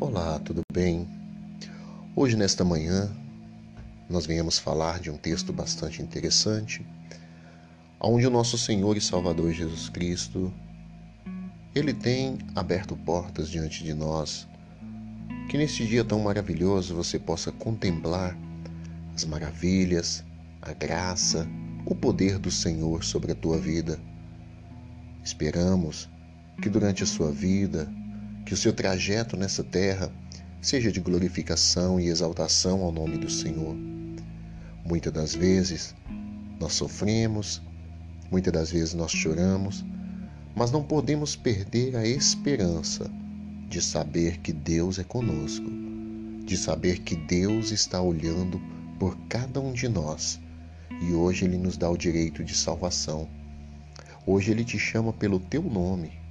Olá, tudo bem? Hoje, nesta manhã, nós venhamos falar de um texto bastante interessante, onde o nosso Senhor e Salvador Jesus Cristo, ele tem aberto portas diante de nós, que neste dia tão maravilhoso você possa contemplar as maravilhas, a graça, o poder do Senhor sobre a tua vida. Esperamos que durante a sua vida, que o seu trajeto nessa terra seja de glorificação e exaltação ao nome do Senhor. Muitas das vezes nós sofremos, muitas das vezes nós choramos, mas não podemos perder a esperança de saber que Deus é conosco, de saber que Deus está olhando por cada um de nós e hoje Ele nos dá o direito de salvação. Hoje Ele te chama pelo teu nome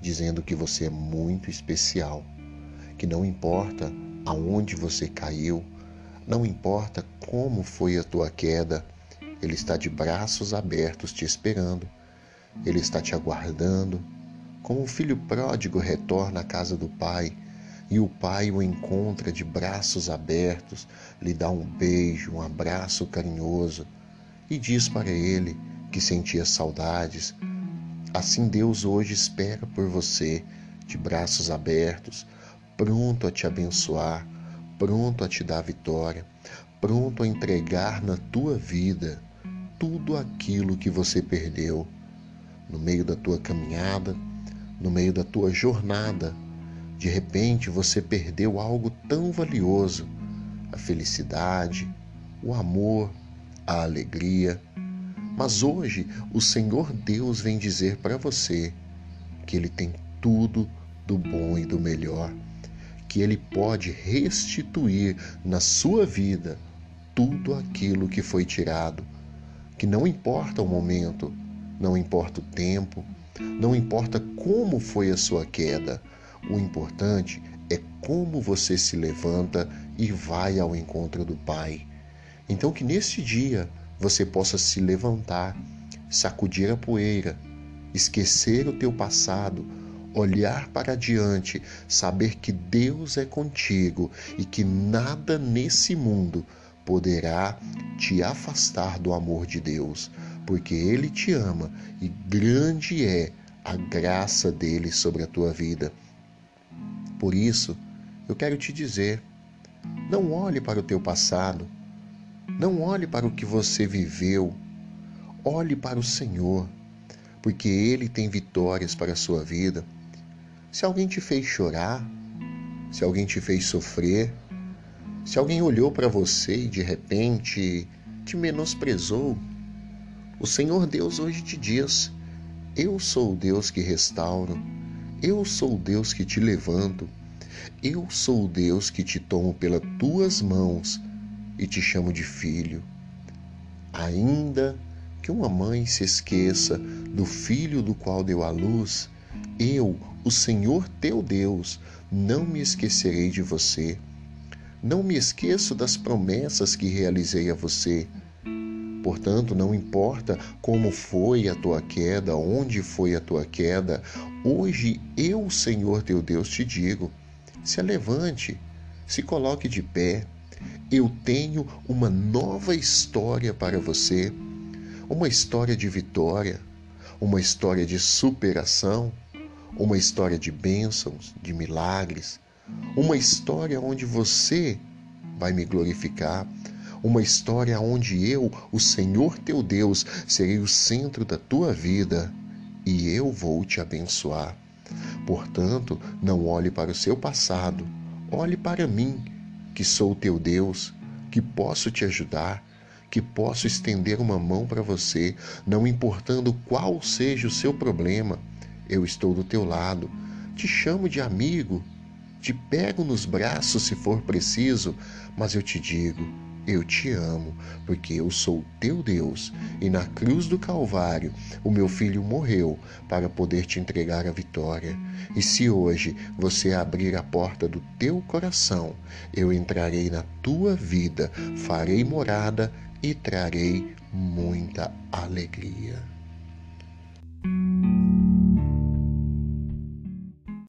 dizendo que você é muito especial, que não importa aonde você caiu, não importa como foi a tua queda, Ele está de braços abertos te esperando, Ele está te aguardando. Como o filho pródigo retorna à casa do pai e o pai o encontra de braços abertos, lhe dá um beijo, um abraço carinhoso e diz para ele que sentia saudades, Assim Deus hoje espera por você, de braços abertos, pronto a te abençoar, pronto a te dar vitória, pronto a entregar na tua vida tudo aquilo que você perdeu no meio da tua caminhada, no meio da tua jornada. De repente você perdeu algo tão valioso: a felicidade, o amor, a alegria mas hoje o Senhor Deus vem dizer para você que Ele tem tudo do bom e do melhor, que Ele pode restituir na sua vida tudo aquilo que foi tirado, que não importa o momento, não importa o tempo, não importa como foi a sua queda, o importante é como você se levanta e vai ao encontro do Pai. Então, que nesse dia você possa se levantar, sacudir a poeira, esquecer o teu passado, olhar para diante, saber que Deus é contigo e que nada nesse mundo poderá te afastar do amor de Deus, porque Ele te ama e grande é a graça dele sobre a tua vida. Por isso, eu quero te dizer: não olhe para o teu passado, não olhe para o que você viveu, olhe para o Senhor, porque Ele tem vitórias para a sua vida. Se alguém te fez chorar, se alguém te fez sofrer, se alguém olhou para você e de repente te menosprezou, o Senhor Deus hoje te diz: Eu sou o Deus que restauro, eu sou o Deus que te levanto, eu sou o Deus que te tomo pelas tuas mãos e te chamo de filho. Ainda que uma mãe se esqueça do filho do qual deu à luz, eu, o Senhor teu Deus, não me esquecerei de você. Não me esqueço das promessas que realizei a você. Portanto, não importa como foi a tua queda, onde foi a tua queda, hoje eu, Senhor teu Deus, te digo: se levante, se coloque de pé, eu tenho uma nova história para você, uma história de vitória, uma história de superação, uma história de bênçãos, de milagres, uma história onde você vai me glorificar, uma história onde eu, o Senhor teu Deus, serei o centro da tua vida e eu vou te abençoar. Portanto, não olhe para o seu passado, olhe para mim que sou teu Deus, que posso te ajudar, que posso estender uma mão para você, não importando qual seja o seu problema, eu estou do teu lado. Te chamo de amigo, te pego nos braços se for preciso, mas eu te digo: eu te amo, porque eu sou teu Deus, e na cruz do Calvário o meu filho morreu para poder te entregar a vitória. E se hoje você abrir a porta do teu coração, eu entrarei na tua vida, farei morada e trarei muita alegria.